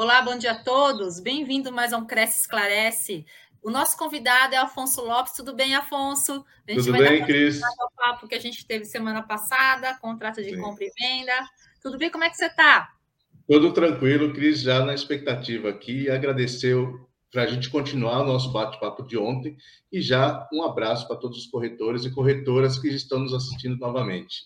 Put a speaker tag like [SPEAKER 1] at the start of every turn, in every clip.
[SPEAKER 1] Olá, bom dia a todos. Bem-vindo mais a um Cresce Esclarece. O nosso convidado é Afonso Lopes. Tudo bem, Afonso?
[SPEAKER 2] A gente Tudo vai bem, Cris?
[SPEAKER 1] O papo que a gente teve semana passada, contrato de Sim. compra e venda. Tudo bem? Como é que você está?
[SPEAKER 2] Tudo tranquilo, Cris, já na expectativa aqui. Agradeceu para a gente continuar o nosso bate-papo de ontem e já um abraço para todos os corretores e corretoras que estão nos assistindo novamente.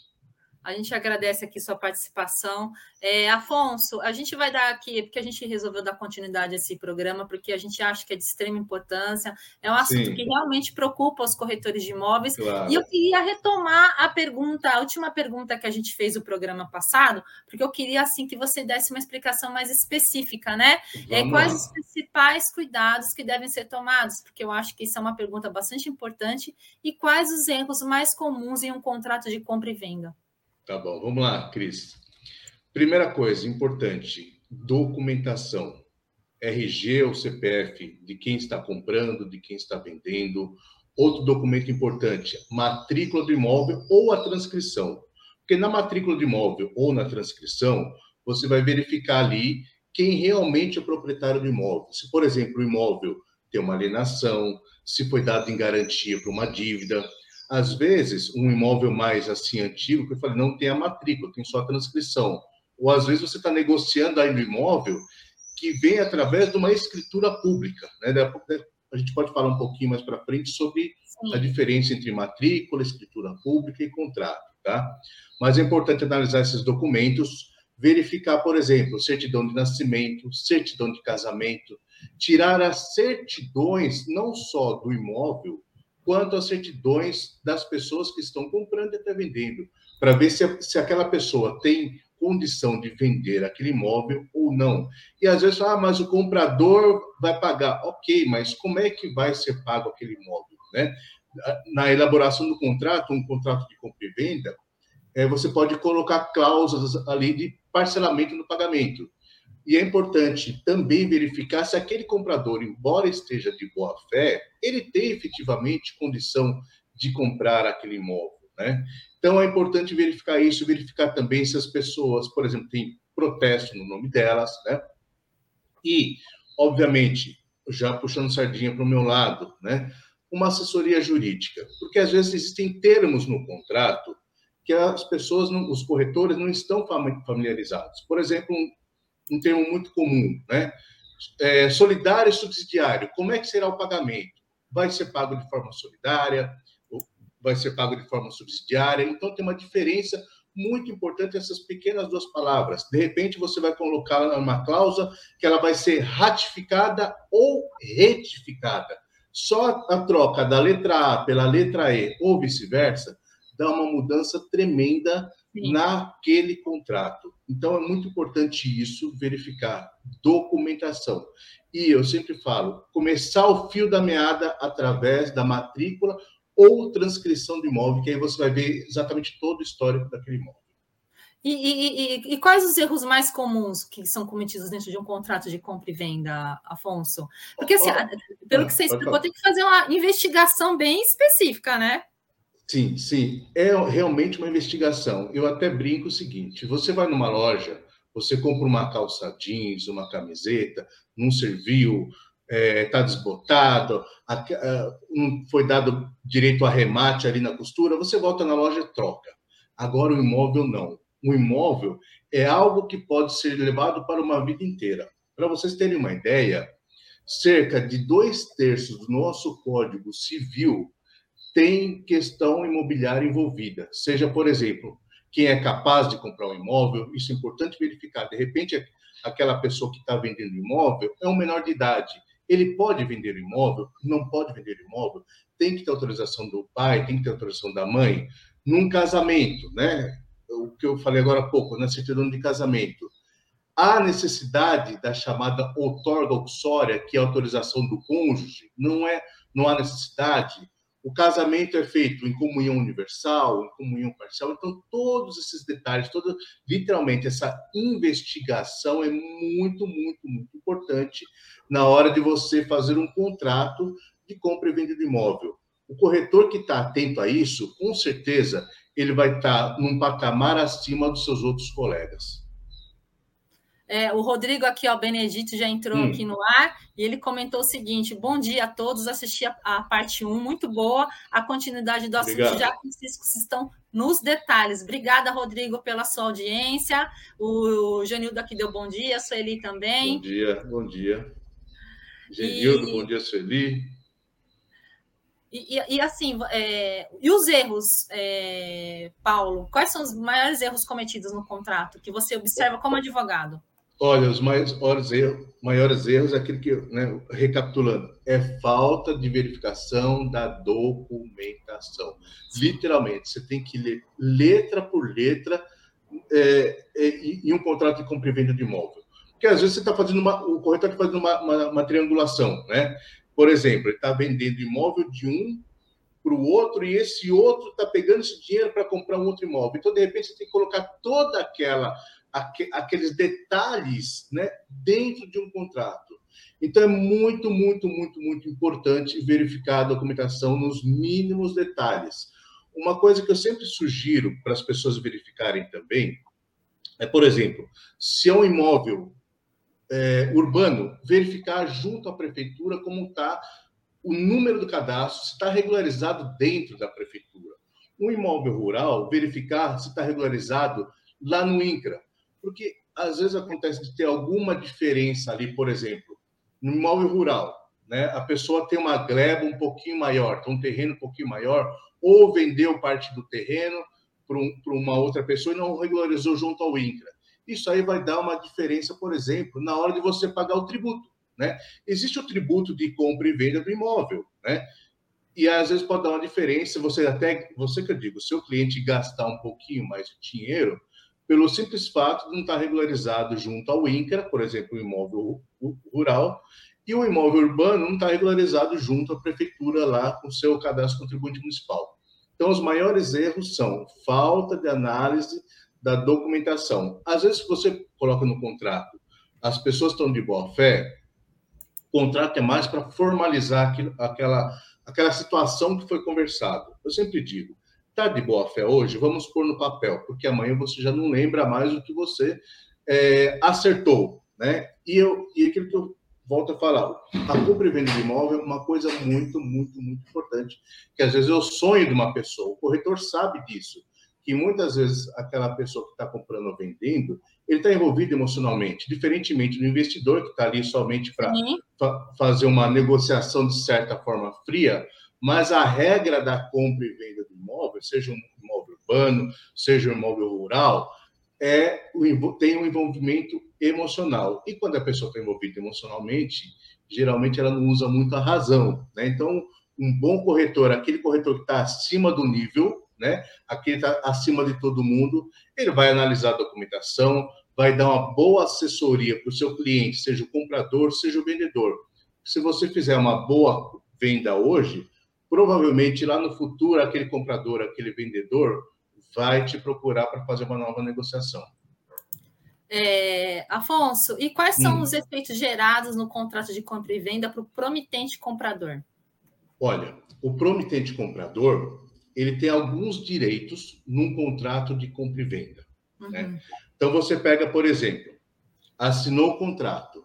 [SPEAKER 1] A gente agradece aqui sua participação. É, Afonso, a gente vai dar aqui, porque a gente resolveu dar continuidade a esse programa, porque a gente acha que é de extrema importância, é um assunto Sim. que realmente preocupa os corretores de imóveis. Claro. E eu queria retomar a pergunta, a última pergunta que a gente fez no programa passado, porque eu queria assim que você desse uma explicação mais específica, né? É, quais os principais cuidados que devem ser tomados? Porque eu acho que isso é uma pergunta bastante importante. E quais os erros mais comuns em um contrato de compra e venda?
[SPEAKER 2] Tá bom, vamos lá, Cris. Primeira coisa importante: documentação. RG ou CPF de quem está comprando, de quem está vendendo. Outro documento importante: matrícula do imóvel ou a transcrição. Porque na matrícula do imóvel ou na transcrição, você vai verificar ali quem realmente é o proprietário do imóvel. Se, por exemplo, o imóvel tem uma alienação, se foi dado em garantia para uma dívida, às vezes, um imóvel mais assim antigo, que eu falei, não tem a matrícula, tem só a transcrição. Ou às vezes você está negociando aí no imóvel que vem através de uma escritura pública. Né? A gente pode falar um pouquinho mais para frente sobre Sim. a diferença entre matrícula, escritura pública e contrato. Tá? Mas é importante analisar esses documentos, verificar, por exemplo, certidão de nascimento, certidão de casamento, tirar as certidões não só do imóvel, quanto às certidões das pessoas que estão comprando e até vendendo, para ver se, se aquela pessoa tem condição de vender aquele imóvel ou não. E às vezes, ah, mas o comprador vai pagar. Ok, mas como é que vai ser pago aquele imóvel? Né? Na elaboração do contrato, um contrato de compra e venda, é, você pode colocar cláusulas ali de parcelamento no pagamento. E é importante também verificar se aquele comprador, embora esteja de boa fé, ele tem efetivamente condição de comprar aquele imóvel, né? Então é importante verificar isso, verificar também se as pessoas, por exemplo, têm protesto no nome delas, né? E, obviamente, já puxando sardinha para o meu lado, né? Uma assessoria jurídica, porque às vezes existem termos no contrato que as pessoas, não, os corretores não estão familiarizados. Por exemplo, um um termo muito comum, né? É, solidário e subsidiário. Como é que será o pagamento? Vai ser pago de forma solidária? Vai ser pago de forma subsidiária? Então, tem uma diferença muito importante essas pequenas duas palavras. De repente, você vai colocar numa cláusula que ela vai ser ratificada ou retificada. Só a troca da letra A pela letra E ou vice-versa dá uma mudança tremenda Sim. naquele contrato. Então, é muito importante isso, verificar documentação. E eu sempre falo, começar o fio da meada através da matrícula ou transcrição do imóvel, que aí você vai ver exatamente todo o histórico daquele imóvel.
[SPEAKER 1] E, e, e, e, quais os erros mais comuns que são cometidos dentro de um contrato de compra e venda, Afonso? Porque, assim, oh, pelo que você explicou, tem que fazer uma investigação bem específica, né?
[SPEAKER 2] Sim, sim. É realmente uma investigação. Eu até brinco o seguinte: você vai numa loja, você compra uma calça jeans, uma camiseta, não serviu, está é, tá desbotado, a, a, não foi dado direito a remate ali na costura, você volta na loja e troca. Agora o imóvel não. O imóvel é algo que pode ser levado para uma vida inteira. Para vocês terem uma ideia, cerca de dois terços do nosso Código Civil tem questão imobiliária envolvida. Seja, por exemplo, quem é capaz de comprar um imóvel, isso é importante verificar. De repente, aquela pessoa que está vendendo imóvel é um menor de idade. Ele pode vender imóvel? Não pode vender imóvel? Tem que ter autorização do pai, tem que ter autorização da mãe. Num casamento, né? O que eu falei agora há pouco, na certidão de casamento. Há necessidade da chamada outorga uxória, que é a autorização do cônjuge? Não é, não há necessidade o casamento é feito em comunhão universal, em comunhão parcial. Então, todos esses detalhes, toda, literalmente, essa investigação é muito, muito, muito importante na hora de você fazer um contrato de compra e venda de imóvel. O corretor que está atento a isso, com certeza, ele vai estar tá num patamar acima dos seus outros colegas.
[SPEAKER 1] É, o Rodrigo aqui, ó, Benedito, já entrou hum. aqui no ar e ele comentou o seguinte: bom dia a todos, assisti a, a parte 1, muito boa. A continuidade do assunto Obrigado. já riscos estão nos detalhes. Obrigada, Rodrigo, pela sua audiência. O, o Janildo aqui deu bom dia, a Sueli também.
[SPEAKER 2] Bom dia, bom dia. Genildo, e... bom dia, Sueli.
[SPEAKER 1] E, e, e assim, é, e os erros, é, Paulo? Quais são os maiores erros cometidos no contrato que você observa como advogado?
[SPEAKER 2] Olha, os maiores erros, maiores erros é aquilo que, né, recapitulando, é falta de verificação da documentação. Literalmente, você tem que ler letra por letra é, é, em um contrato de compra e venda de imóvel. Porque às vezes você está fazendo uma, o corretor está fazendo uma, uma, uma, triangulação, né? Por exemplo, ele está vendendo imóvel de um para o outro e esse outro está pegando esse dinheiro para comprar um outro imóvel. Então, de repente, você tem que colocar toda aquela aqueles detalhes né, dentro de um contrato. Então, é muito, muito, muito, muito importante verificar a documentação nos mínimos detalhes. Uma coisa que eu sempre sugiro para as pessoas verificarem também é, por exemplo, se é um imóvel é, urbano, verificar junto à prefeitura como está o número do cadastro, se está regularizado dentro da prefeitura. Um imóvel rural, verificar se está regularizado lá no INCRA porque às vezes acontece de ter alguma diferença ali, por exemplo, no imóvel rural, né? A pessoa tem uma gleba um pouquinho maior, tem um terreno um pouquinho maior, ou vendeu parte do terreno para um, uma outra pessoa e não regularizou junto ao INCRA. Isso aí vai dar uma diferença, por exemplo, na hora de você pagar o tributo, né? Existe o tributo de compra e venda do imóvel, né? E às vezes pode dar uma diferença, você até, você que eu digo, seu cliente gastar um pouquinho mais de dinheiro, pelo simples fato de não estar regularizado junto ao INCRA, por exemplo, o imóvel rural, e o imóvel urbano não está regularizado junto à prefeitura lá com o seu cadastro contribuinte municipal. Então, os maiores erros são falta de análise da documentação. Às vezes, você coloca no contrato, as pessoas estão de boa fé, o contrato é mais para formalizar aquilo, aquela, aquela situação que foi conversado. Eu sempre digo, Está de boa fé hoje? Vamos pôr no papel, porque amanhã você já não lembra mais o que você é, acertou, né? E, eu, e aquilo que eu volto a falar, a compra e venda de imóvel é uma coisa muito, muito, muito importante, que às vezes é o sonho de uma pessoa, o corretor sabe disso, que muitas vezes aquela pessoa que está comprando ou vendendo, ele está envolvido emocionalmente, diferentemente do investidor que está ali somente para fa fazer uma negociação de certa forma fria, mas a regra da compra e venda do imóvel, seja um imóvel urbano, seja um imóvel rural, é, tem um envolvimento emocional. E quando a pessoa está envolvida emocionalmente, geralmente ela não usa muito a razão. Né? Então, um bom corretor, aquele corretor que está acima do nível, né? aquele está acima de todo mundo, ele vai analisar a documentação, vai dar uma boa assessoria para o seu cliente, seja o comprador, seja o vendedor. Se você fizer uma boa venda hoje, provavelmente lá no futuro aquele comprador, aquele vendedor vai te procurar para fazer uma nova negociação.
[SPEAKER 1] É, Afonso, e quais são hum. os efeitos gerados no contrato de compra e venda para o promitente comprador?
[SPEAKER 2] Olha, o promitente comprador ele tem alguns direitos num contrato de compra e venda. Uhum. Né? Então você pega, por exemplo, assinou o contrato,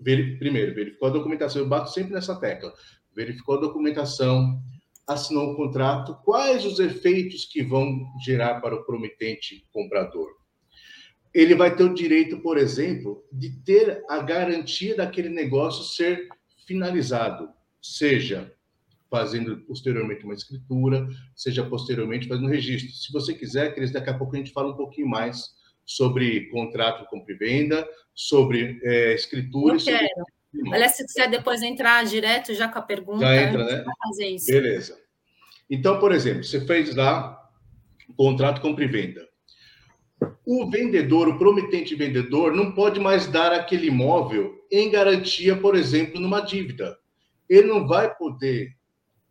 [SPEAKER 2] primeiro verificou a documentação, eu bato sempre nessa tecla, verificou a documentação, assinou o contrato, quais os efeitos que vão gerar para o promitente comprador? Ele vai ter o direito, por exemplo, de ter a garantia daquele negócio ser finalizado, seja fazendo posteriormente uma escritura, seja posteriormente fazendo um registro. Se você quiser, Cris, daqui a pouco a gente fala um pouquinho mais sobre contrato compra e venda, sobre é, escritura. Eu
[SPEAKER 1] quero. Sobre... Aliás, se quiser depois entrar direto já com a pergunta,
[SPEAKER 2] já entra, né? fazer isso. Beleza. Então, por exemplo, você fez lá o contrato compra e venda. O vendedor, o promitente vendedor, não pode mais dar aquele imóvel em garantia, por exemplo, numa dívida. Ele não vai poder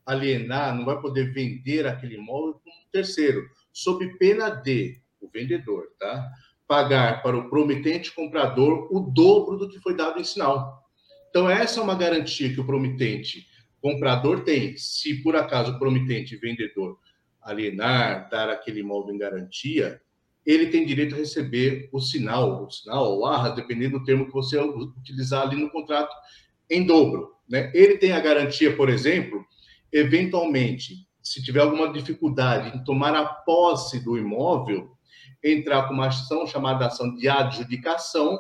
[SPEAKER 2] alienar, não vai poder vender aquele imóvel para um terceiro, sob pena de o vendedor, tá? Pagar para o promitente comprador o dobro do que foi dado em sinal. Então, essa é uma garantia que o promitente comprador tem. Se por acaso o promitente vendedor alienar, dar aquele imóvel em garantia, ele tem direito a receber o sinal, o sinal ou arra, dependendo do termo que você utilizar ali no contrato, em dobro. Né? Ele tem a garantia, por exemplo, eventualmente, se tiver alguma dificuldade em tomar a posse do imóvel, entrar com uma ação chamada ação de adjudicação,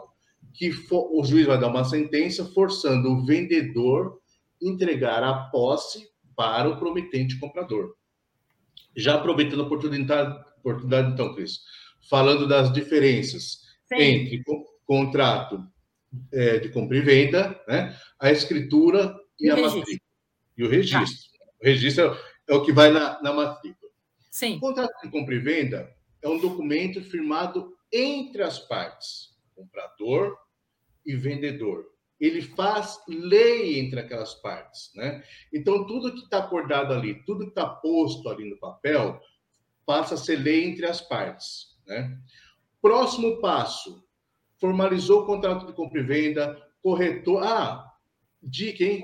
[SPEAKER 2] que for, o juiz vai dar uma sentença forçando o vendedor entregar a posse para o prometente comprador. Já aproveitando a oportunidade, oportunidade então, Cris, falando das diferenças Sim. entre contrato é, de compra e venda, né, a escritura e, e a registro. matrícula. E o registro. Tá. O registro é o que vai na, na matrícula.
[SPEAKER 1] Sim.
[SPEAKER 2] O contrato de compra e venda é um documento firmado entre as partes, comprador e vendedor. Ele faz lei entre aquelas partes, né? Então, tudo que está acordado ali, tudo que está posto ali no papel, passa a ser lei entre as partes, né? Próximo passo, formalizou o contrato de compra e venda, corretor... Ah, dica, hein?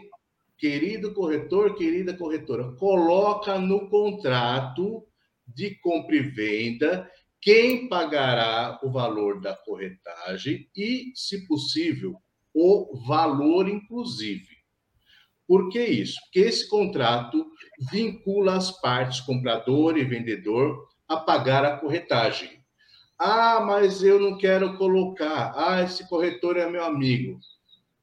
[SPEAKER 2] Querido corretor, querida corretora, coloca no contrato de compra e venda quem pagará o valor da corretagem e, se possível, o valor inclusive. Por que isso? Porque esse contrato vincula as partes, comprador e vendedor, a pagar a corretagem. Ah, mas eu não quero colocar. Ah, esse corretor é meu amigo.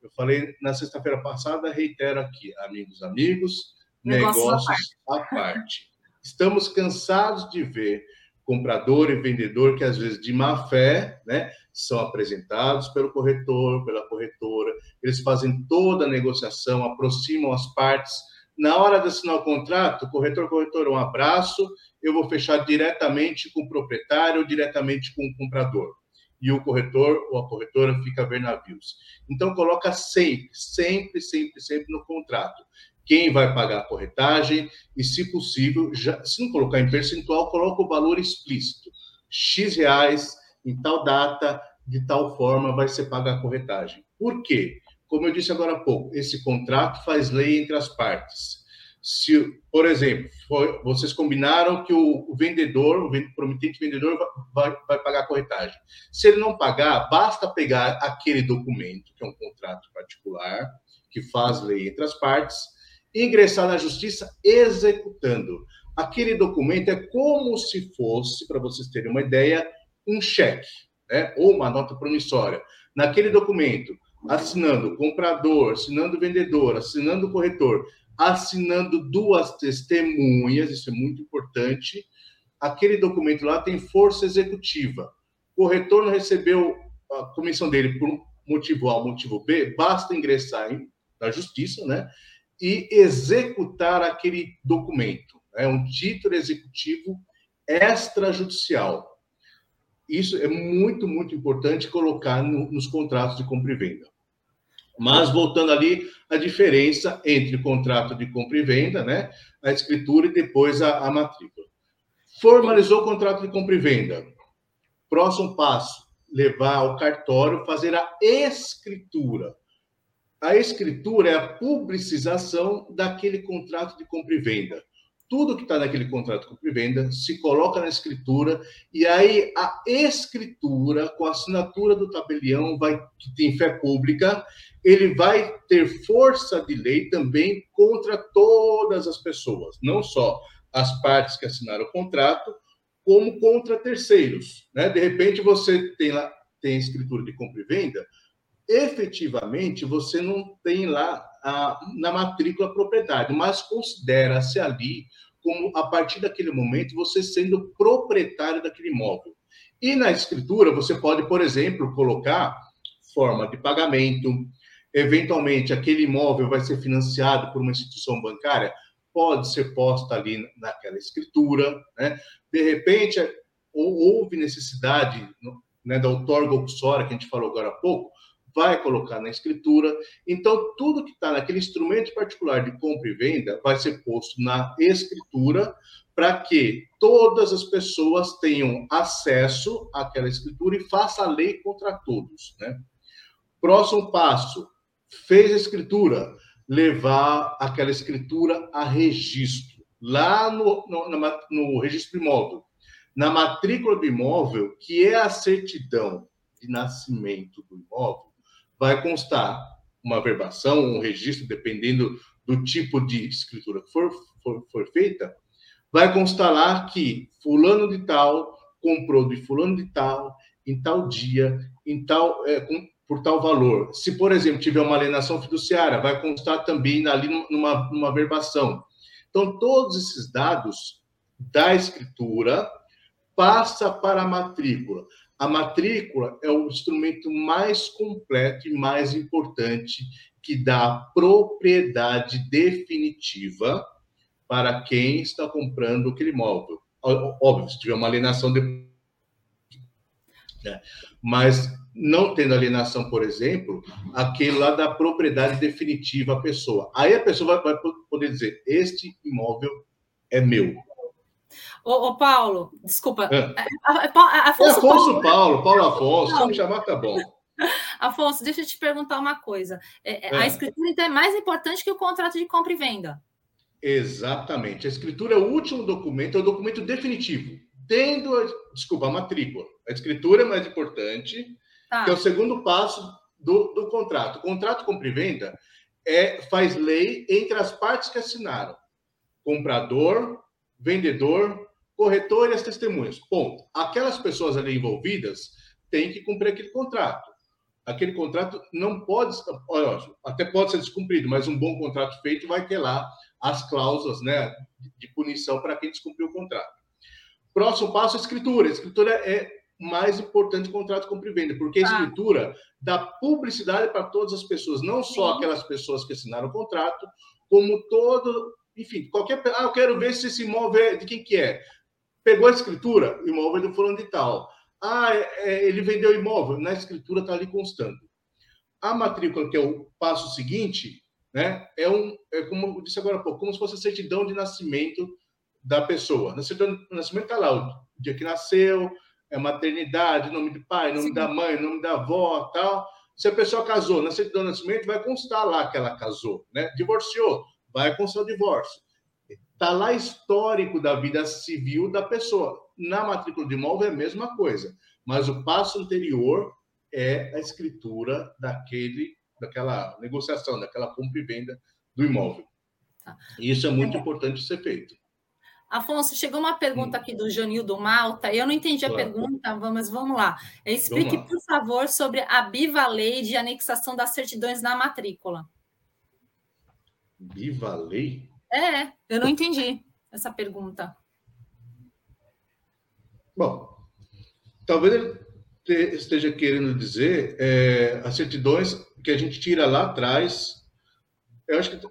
[SPEAKER 2] Eu falei na sexta-feira passada, reitero aqui, amigos, amigos, negócios, negócios à parte. Estamos cansados de ver comprador e vendedor que às vezes de má fé, né, são apresentados pelo corretor, pela corretora, eles fazem toda a negociação, aproximam as partes. Na hora de assinar o contrato, corretor, corretor, um abraço, eu vou fechar diretamente com o proprietário, diretamente com o comprador. E o corretor ou a corretora fica a ver navios. Então, coloca sempre, sempre, sempre, sempre no contrato quem vai pagar a corretagem e, se possível, já, se não colocar em percentual, coloca o valor explícito. X reais em tal data, de tal forma, vai ser paga a corretagem. Por quê? Como eu disse agora há pouco, esse contrato faz lei entre as partes. Se, por exemplo, foi, vocês combinaram que o, o vendedor, o prometente vendedor, vai, vai pagar a corretagem. Se ele não pagar, basta pegar aquele documento, que é um contrato particular, que faz lei entre as partes, ingressar na justiça executando. Aquele documento é como se fosse, para vocês terem uma ideia, um cheque, né? ou uma nota promissória. Naquele documento, assinando comprador, assinando vendedor, assinando corretor, assinando duas testemunhas, isso é muito importante. Aquele documento lá tem força executiva. O corretor não recebeu a comissão dele por motivo A, motivo B, basta ingressar na justiça, né? E executar aquele documento. É um título executivo extrajudicial. Isso é muito, muito importante colocar no, nos contratos de compra e venda. Mas, voltando ali, a diferença entre contrato de compra e venda, né? a escritura e depois a, a matrícula. Formalizou o contrato de compra e venda. Próximo passo, levar ao cartório, fazer a escritura a escritura é a publicização daquele contrato de compra e venda. Tudo que está naquele contrato de compra e venda se coloca na escritura, e aí a escritura, com a assinatura do tabelião, vai, que tem fé pública, ele vai ter força de lei também contra todas as pessoas, não só as partes que assinaram o contrato, como contra terceiros. Né? De repente, você tem lá tem escritura de compra e venda, efetivamente você não tem lá a, na matrícula propriedade, mas considera-se ali como a partir daquele momento você sendo proprietário daquele imóvel. E na escritura você pode, por exemplo, colocar forma de pagamento, eventualmente aquele imóvel vai ser financiado por uma instituição bancária, pode ser posta ali naquela escritura, né? De repente houve necessidade né, da outorga uxória que a gente falou agora há pouco, vai colocar na escritura. Então, tudo que está naquele instrumento particular de compra e venda vai ser posto na escritura para que todas as pessoas tenham acesso àquela escritura e faça a lei contra todos. Né? Próximo passo: fez a escritura, levar aquela escritura a registro, lá no, no, no registro imóvel. na matrícula do imóvel, que é a certidão de nascimento do imóvel, vai constar uma verbação, um registro, dependendo do tipo de escritura que for, for, for feita, vai constar lá que fulano de tal comprou de fulano de tal, em tal dia, em tal, é, com, por tal valor. Se, por exemplo, tiver uma alienação fiduciária, vai constar também ali numa, numa verbação. Então, todos esses dados da escritura passa para a matrícula. A matrícula é o instrumento mais completo e mais importante que dá propriedade definitiva para quem está comprando aquele imóvel. Óbvio, se tiver uma alienação de... Né? Mas não tendo alienação, por exemplo, aquele lá da propriedade definitiva à pessoa. Aí a pessoa vai, vai poder dizer: este imóvel é meu.
[SPEAKER 1] Ô, ô Paulo, desculpa. É.
[SPEAKER 2] Afonso, é Afonso Paulo, Paulo, Paulo Afonso, se me chamar, tá bom.
[SPEAKER 1] Afonso, deixa eu te perguntar uma coisa. É, é, a escritura então, é mais importante que o contrato de compra e venda.
[SPEAKER 2] Exatamente. A escritura é o último documento, é o documento definitivo. Tendo, a, desculpa, a matrícula. A escritura é mais importante, tá. que é o segundo passo do, do contrato. O contrato de compra e venda é, faz lei entre as partes que assinaram. Comprador, vendedor, corretor e as testemunhas. Ponto. Aquelas pessoas ali envolvidas têm que cumprir aquele contrato. Aquele contrato não pode, olha, até pode ser descumprido, mas um bom contrato feito vai ter lá as cláusulas né, de punição para quem descumpriu o contrato. Próximo passo, a escritura. Escritura é mais importante que o contrato de compra e venda, porque a tá. escritura dá publicidade para todas as pessoas, não só aquelas pessoas que assinaram o contrato, como todo, enfim, qualquer. Ah, eu quero ver se esse imóvel é de quem que é. Pegou a escritura, o imóvel é do fulano de tal. Ah, é, é ele vendeu o imóvel, na escritura está ali constando. A matrícula, que é o passo seguinte, né, é um, é como eu disse agora há pouco, como se fosse a certidão de nascimento da pessoa. Na certidão de nascimento está lá o dia que nasceu, é maternidade, nome de pai, nome Sim. da mãe, nome da avó, tal. Se a pessoa casou na certidão de nascimento, vai constar lá que ela casou, né? Divorciou, vai constar o divórcio. Está lá histórico da vida civil da pessoa. Na matrícula de imóvel é a mesma coisa, mas o passo anterior é a escritura daquele, daquela negociação, daquela compra e venda do imóvel. Tá. Isso é muito é. importante ser feito.
[SPEAKER 1] Afonso, chegou uma pergunta hum. aqui do Jonildo Malta. Eu não entendi a claro. pergunta, mas vamos lá. Explique, vamos lá. por favor, sobre a Biva Lei de anexação das certidões na matrícula.
[SPEAKER 2] Biva Lei?
[SPEAKER 1] É, eu não entendi essa pergunta.
[SPEAKER 2] Bom, talvez ele esteja querendo dizer é, as certidões que a gente tira lá atrás. Eu acho que.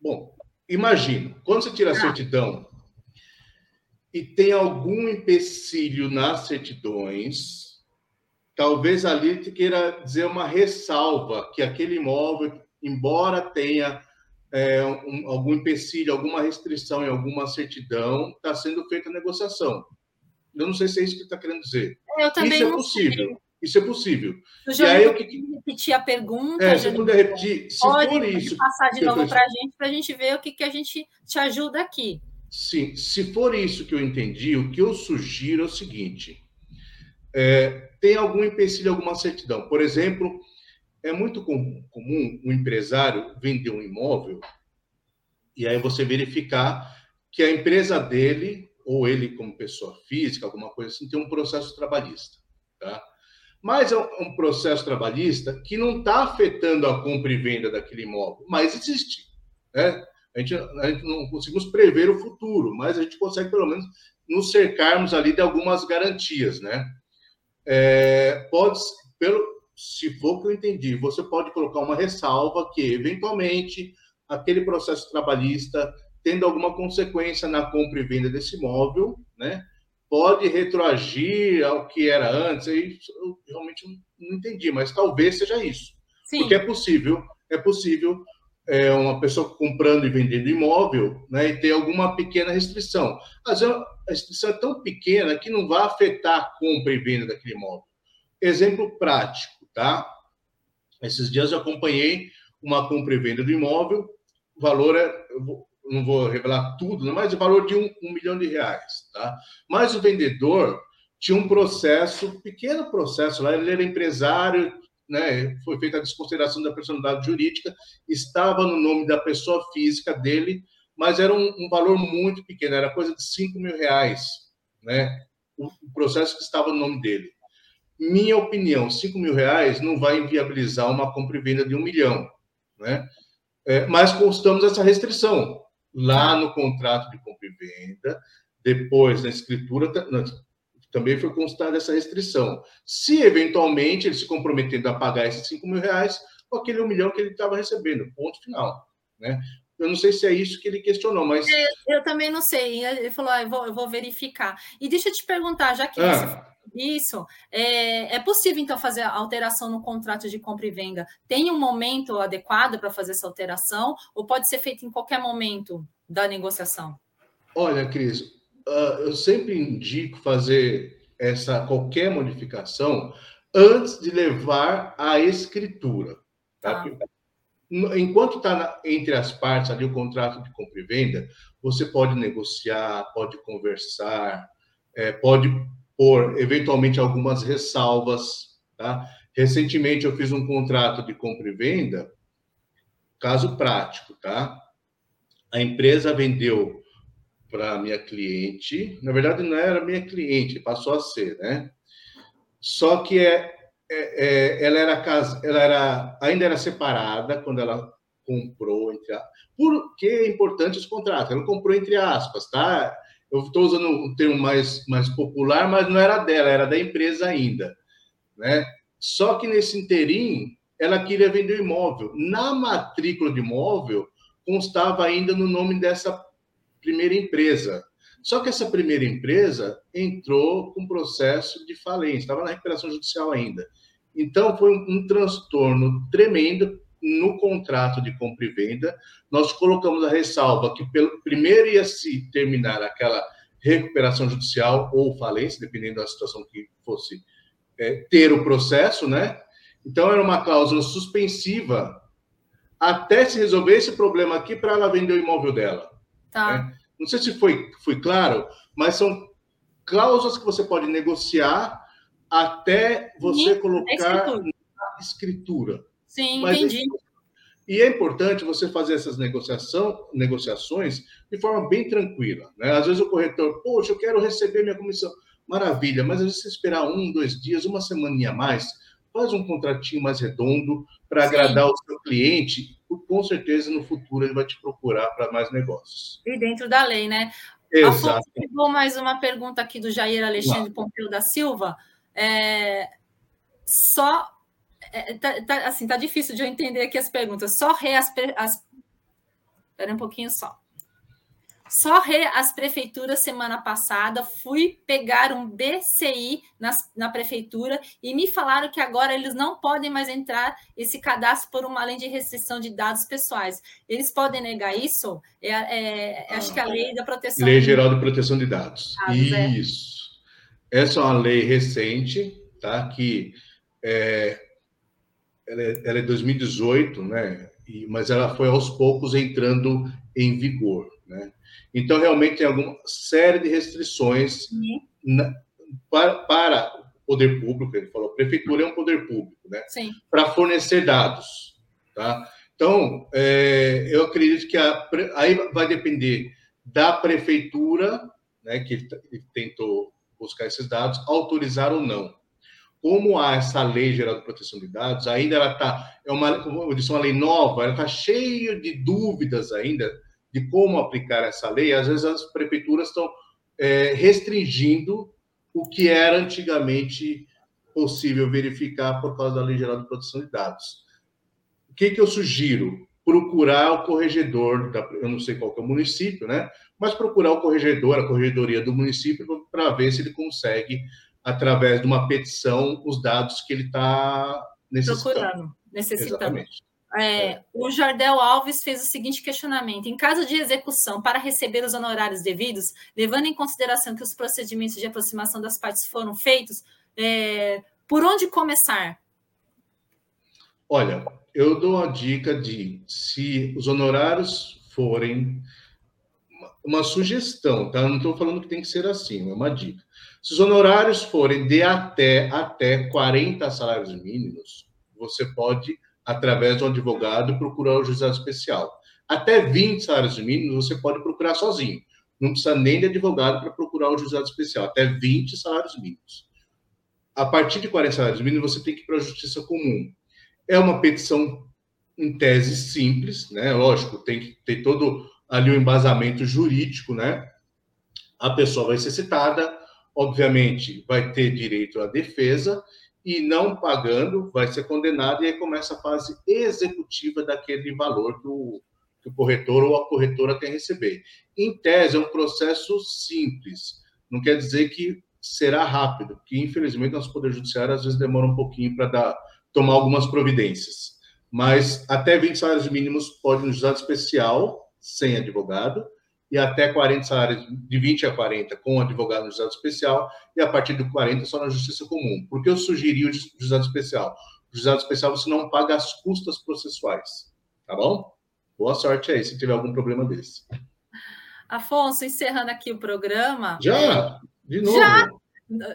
[SPEAKER 2] Bom, imagina, quando você tira a ah. certidão e tem algum empecilho nas certidões, talvez ali te queira dizer uma ressalva que aquele imóvel, embora tenha é, um, algum empecilho, alguma restrição em alguma certidão, está sendo feita a negociação. Eu não sei se é isso que está querendo dizer.
[SPEAKER 1] Eu também
[SPEAKER 2] isso é possível. Sei. Isso é possível.
[SPEAKER 1] Eu já e aí, que... repetir a pergunta.
[SPEAKER 2] É, se puder repetir, se
[SPEAKER 1] pode,
[SPEAKER 2] for isso.
[SPEAKER 1] passar de novo para a gente, para a gente ver o que, que a gente te ajuda aqui.
[SPEAKER 2] Sim, se for isso que eu entendi, o que eu sugiro é o seguinte: é, tem algum empecilho, alguma certidão. Por exemplo, é muito comum, comum um empresário vender um imóvel e aí você verificar que a empresa dele, ou ele como pessoa física, alguma coisa assim, tem um processo trabalhista. Tá? Mas é um processo trabalhista que não está afetando a compra e venda daquele imóvel, mas existe. Né? A, gente, a gente não conseguimos prever o futuro, mas a gente consegue, pelo menos, nos cercarmos ali de algumas garantias. Né? É, pode, pelo, se for o que eu entendi, você pode colocar uma ressalva que, eventualmente, aquele processo trabalhista, tendo alguma consequência na compra e venda desse imóvel, né, pode retroagir ao que era antes. Aí eu realmente não entendi, mas talvez seja isso. Sim. Porque é possível, é possível é, uma pessoa comprando e vendendo imóvel né, e ter alguma pequena restrição. Mas a restrição é tão pequena que não vai afetar a compra e venda daquele imóvel. Exemplo prático tá? Esses dias eu acompanhei uma compra e venda do imóvel, o valor é, não vou revelar tudo, mas o valor de um, um milhão de reais, tá? Mas o vendedor tinha um processo, pequeno processo lá, ele era empresário, né? Foi feita a desconsideração da personalidade jurídica, estava no nome da pessoa física dele, mas era um, um valor muito pequeno, era coisa de 5 mil reais, né? O, o processo que estava no nome dele. Minha opinião, 5 mil reais não vai inviabilizar uma compra e venda de um milhão, né? É, mas constamos essa restrição lá no contrato de compra e venda, depois na escritura também foi constada essa restrição. Se eventualmente ele se comprometendo a pagar esses 5 mil reais, com aquele um milhão que ele estava recebendo, ponto final. Né? Eu não sei se é isso que ele questionou, mas.
[SPEAKER 1] É, eu também não sei. Ele falou, ah, eu, vou, eu, vou, verificar. E deixa eu te perguntar, já que ah. você isso, é, é, possível então fazer alteração no contrato de compra e venda? Tem um momento adequado para fazer essa alteração ou pode ser feito em qualquer momento da negociação?
[SPEAKER 2] Olha, Cris, uh, eu sempre indico fazer essa qualquer modificação antes de levar à escritura. Tá? Ah enquanto está entre as partes ali o contrato de compra e venda, você pode negociar, pode conversar, é, pode pôr eventualmente algumas ressalvas. Tá? Recentemente eu fiz um contrato de compra e venda, caso prático, tá? A empresa vendeu para minha cliente, na verdade não era minha cliente, passou a ser, né? Só que é é, é, ela era casa, ela era ainda era separada quando ela comprou entre a... por que é importante os contratos? Ela comprou entre aspas, tá? Eu estou usando um termo mais mais popular, mas não era dela, era da empresa ainda, né? Só que nesse interim ela queria vender o imóvel. Na matrícula de imóvel constava ainda no nome dessa primeira empresa. Só que essa primeira empresa entrou com processo de falência, estava na recuperação judicial ainda. Então, foi um, um transtorno tremendo no contrato de compra e venda. Nós colocamos a ressalva que pelo, primeiro ia se terminar aquela recuperação judicial ou falência, dependendo da situação que fosse é, ter o processo, né? Então, era uma cláusula suspensiva até se resolver esse problema aqui para ela vender o imóvel dela. Tá. Né? Não sei se foi, foi claro, mas são cláusulas que você pode negociar até você Sim, colocar escritura. na escritura.
[SPEAKER 1] Sim, mas entendi.
[SPEAKER 2] E é importante você fazer essas negociação, negociações de forma bem tranquila. Né? Às vezes o corretor, poxa, eu quero receber minha comissão. Maravilha, mas às vezes você esperar um, dois dias, uma semaninha a mais, faz um contratinho mais redondo para agradar o seu cliente com certeza no futuro ele vai te procurar para mais negócios.
[SPEAKER 1] E dentro da lei, né?
[SPEAKER 2] Exato.
[SPEAKER 1] Afonso, mais uma pergunta aqui do Jair Alexandre Não. Pompeu da Silva. É, só é, tá, tá, assim, tá difícil de eu entender aqui as perguntas. Só re as, as Espera um pouquinho só. Só re as prefeituras semana passada, fui pegar um BCI nas, na prefeitura e me falaram que agora eles não podem mais entrar esse cadastro por uma lei de restrição de dados pessoais. Eles podem negar isso? É, é, é acho que a lei da proteção.
[SPEAKER 2] Lei Geral de Proteção de Dados. dados é. isso. É. Essa é uma lei recente, tá? Que é, ela é, ela é 2018, né? E, mas ela foi aos poucos entrando em vigor, né? Então, realmente, tem alguma série de restrições uhum. na, para, para o poder público, ele falou, a prefeitura é um poder público, né? Para fornecer dados, tá? Então, é, eu acredito que a, aí vai depender da prefeitura, né, que tentou buscar esses dados, autorizar ou não. Como há essa lei geral de proteção de dados, ainda ela está, é uma, eu disse, uma lei nova, ela está cheia de dúvidas ainda de como aplicar essa lei, às vezes as prefeituras estão é, restringindo o que era antigamente possível verificar por causa da Lei Geral de Proteção de Dados. O que, que eu sugiro? Procurar o corregedor, da, eu não sei qual é o município, né? Mas procurar o corregedor, a corregedoria do município, para ver se ele consegue, através de uma petição, os dados que ele está necessitando. Procurando,
[SPEAKER 1] necessitando. Exatamente. É, o Jardel Alves fez o seguinte questionamento: em caso de execução para receber os honorários devidos, levando em consideração que os procedimentos de aproximação das partes foram feitos, é, por onde começar?
[SPEAKER 2] Olha, eu dou a dica de se os honorários forem uma sugestão, tá? não estou falando que tem que ser assim, é uma dica. Se os honorários forem de até, até 40 salários mínimos, você pode, através de um advogado, procurar o juizado especial. Até 20 salários mínimos, você pode procurar sozinho. Não precisa nem de advogado para procurar o juizado especial. Até 20 salários mínimos. A partir de 40 salários mínimos, você tem que ir para a justiça comum. É uma petição, em tese, simples, né? Lógico, tem que ter todo ali um embasamento jurídico, né? A pessoa vai ser citada, obviamente, vai ter direito à defesa e não pagando, vai ser condenado, e aí começa a fase executiva daquele valor que o, que o corretor ou a corretora quer receber. Em tese, é um processo simples, não quer dizer que será rápido, porque infelizmente nosso Poder Judiciário às vezes demora um pouquinho para dar tomar algumas providências. Mas até 20 salários mínimos pode no juizado especial, sem advogado, e até 40 salários, de 20 a 40 com advogado no juizado especial, e a partir de 40 só na justiça comum. Por que eu sugeri o juizado especial? O juizado especial você não paga as custas processuais, tá bom? Boa sorte aí, se tiver algum problema desse.
[SPEAKER 1] Afonso, encerrando aqui o programa.
[SPEAKER 2] Já? De novo? Já?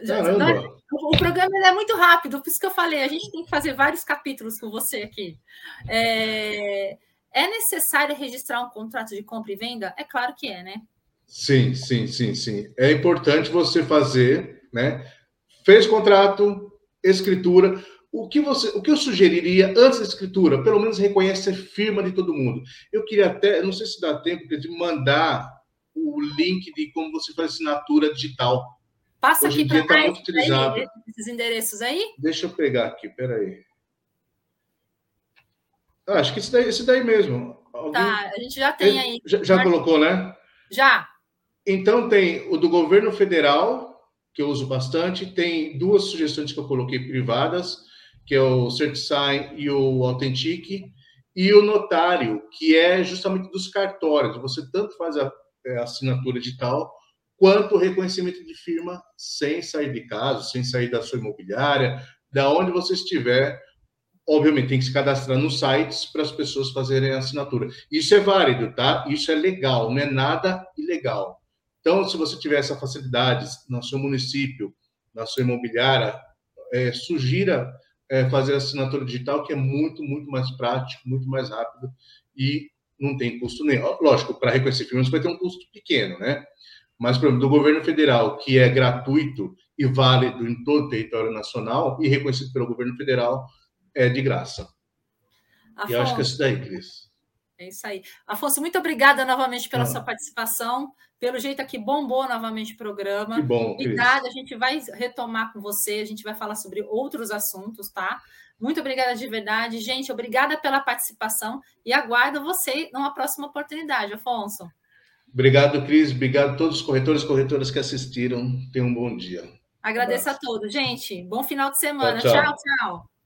[SPEAKER 1] Caramba. O programa é muito rápido, por isso que eu falei, a gente tem que fazer vários capítulos com você aqui. É... É necessário registrar um contrato de compra e venda? É claro que é, né?
[SPEAKER 2] Sim, sim, sim, sim. É importante você fazer, né? Fez contrato, escritura. O que você, o que eu sugeriria antes da escritura, pelo menos reconhece a firma de todo mundo. Eu queria até, não sei se dá tempo de mandar o link de como você faz assinatura digital.
[SPEAKER 1] Passa Hoje aqui para tá utilizado. esses endereços aí.
[SPEAKER 2] Deixa eu pegar aqui, peraí. Ah, acho que esse daí, esse daí mesmo.
[SPEAKER 1] Alguém... Tá, a gente já tem aí.
[SPEAKER 2] Já, já colocou, né?
[SPEAKER 1] Já.
[SPEAKER 2] Então tem o do governo federal, que eu uso bastante, tem duas sugestões que eu coloquei privadas, que é o CertSign e o Authentic, e o notário, que é justamente dos cartórios. Você tanto faz a, é, a assinatura digital, quanto o reconhecimento de firma sem sair de casa, sem sair da sua imobiliária, da onde você estiver, obviamente tem que se cadastrar nos sites para as pessoas fazerem a assinatura. Isso é válido, tá? Isso é legal, não é nada ilegal. Então, se você tiver essa facilidade no seu município, na sua imobiliária, é, sugira é, fazer a assinatura digital, que é muito, muito mais prático, muito mais rápido e não tem custo nenhum. Lógico, para reconhecer firmas vai ter um custo pequeno, né? Mas, por exemplo, do governo federal, que é gratuito e válido em todo o território nacional e reconhecido pelo governo federal, é de graça. Afonso, e eu acho que é isso daí, Cris.
[SPEAKER 1] É isso aí. Afonso, muito obrigada novamente pela ah. sua participação. Pelo jeito aqui, bombou novamente o programa.
[SPEAKER 2] Que bom,
[SPEAKER 1] Obrigada, a gente vai retomar com você, a gente vai falar sobre outros assuntos, tá? Muito obrigada de verdade. Gente, obrigada pela participação e aguardo você numa próxima oportunidade, Afonso.
[SPEAKER 2] Obrigado, Cris. Obrigado a todos os corretores e corretoras que assistiram. Tenham um bom dia.
[SPEAKER 1] Agradeço um a todos. Gente, bom final de semana. tchau. tchau. tchau.